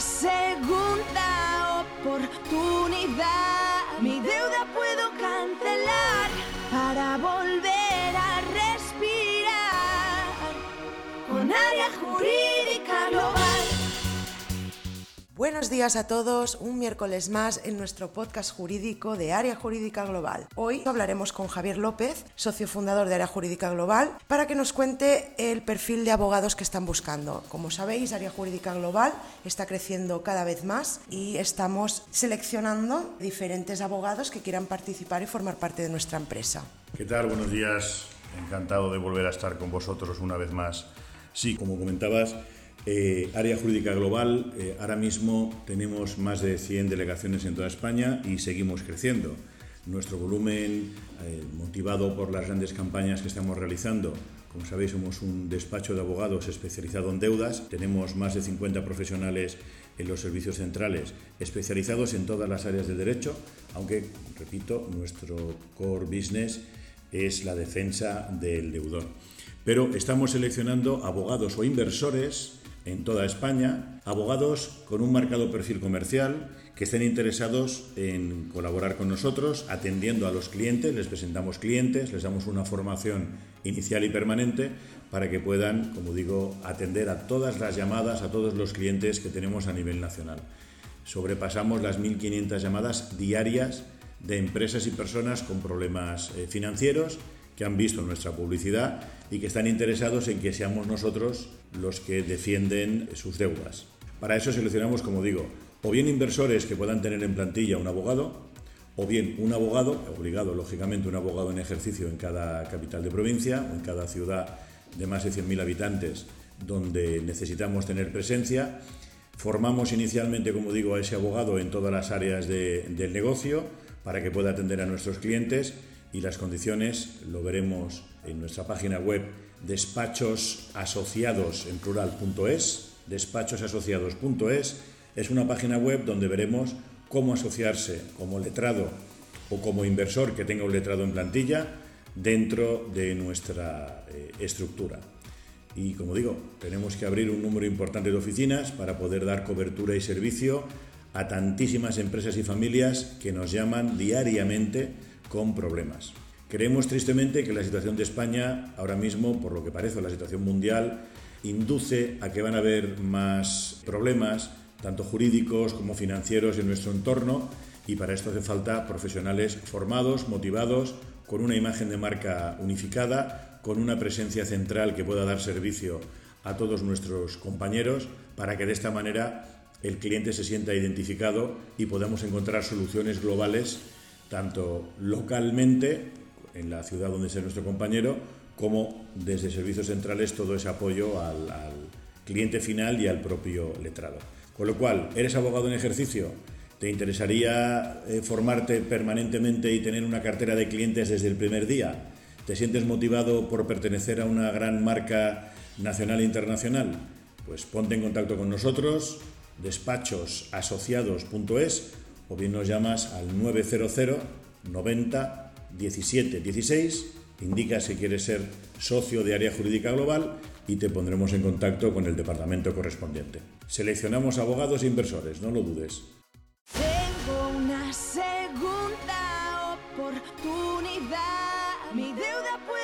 segunda oportunidad. Mi deuda puedo cancelar para volver Buenos días a todos, un miércoles más en nuestro podcast jurídico de Área Jurídica Global. Hoy hablaremos con Javier López, socio fundador de Área Jurídica Global, para que nos cuente el perfil de abogados que están buscando. Como sabéis, Área Jurídica Global está creciendo cada vez más y estamos seleccionando diferentes abogados que quieran participar y formar parte de nuestra empresa. ¿Qué tal? Buenos días. Encantado de volver a estar con vosotros una vez más. Sí, como comentabas, eh, área jurídica global, eh, ahora mismo tenemos más de 100 delegaciones en toda España y seguimos creciendo. Nuestro volumen, eh, motivado por las grandes campañas que estamos realizando, como sabéis, somos un despacho de abogados especializado en deudas. Tenemos más de 50 profesionales en los servicios centrales especializados en todas las áreas del derecho, aunque, repito, nuestro core business es la defensa del deudor. Pero estamos seleccionando abogados o inversores en toda España, abogados con un marcado perfil comercial que estén interesados en colaborar con nosotros, atendiendo a los clientes, les presentamos clientes, les damos una formación inicial y permanente para que puedan, como digo, atender a todas las llamadas, a todos los clientes que tenemos a nivel nacional. Sobrepasamos las 1.500 llamadas diarias de empresas y personas con problemas eh, financieros que han visto nuestra publicidad y que están interesados en que seamos nosotros los que defienden sus deudas. Para eso seleccionamos, como digo, o bien inversores que puedan tener en plantilla un abogado, o bien un abogado, obligado lógicamente un abogado en ejercicio en cada capital de provincia o en cada ciudad de más de 100.000 habitantes donde necesitamos tener presencia. Formamos inicialmente, como digo, a ese abogado en todas las áreas del negocio para que pueda atender a nuestros clientes y las condiciones lo veremos en nuestra página web despachosasociados en plural.es, despachosasociados.es es una página web donde veremos cómo asociarse como letrado o como inversor que tenga un letrado en plantilla dentro de nuestra eh, estructura. Y como digo, tenemos que abrir un número importante de oficinas para poder dar cobertura y servicio a tantísimas empresas y familias que nos llaman diariamente con problemas. Creemos tristemente que la situación de España ahora mismo, por lo que parece la situación mundial, induce a que van a haber más problemas, tanto jurídicos como financieros en nuestro entorno, y para esto hace falta profesionales formados, motivados, con una imagen de marca unificada, con una presencia central que pueda dar servicio a todos nuestros compañeros, para que de esta manera el cliente se sienta identificado y podamos encontrar soluciones globales tanto localmente, en la ciudad donde sea nuestro compañero, como desde servicios centrales todo ese apoyo al, cliente final y al propio letrado. Con lo cual, ¿eres abogado en ejercicio? ¿Te interesaría eh, formarte permanentemente y tener una cartera de clientes desde el primer día? ¿Te sientes motivado por pertenecer a una gran marca nacional e internacional? Pues ponte en contacto con nosotros, despachosasociados.es o bien nos llamas al 900 90 17 16, indicas si quieres ser socio de área jurídica global y te pondremos en contacto con el departamento correspondiente. Seleccionamos abogados e inversores, no lo dudes. Tengo una segunda oportunidad. Puedo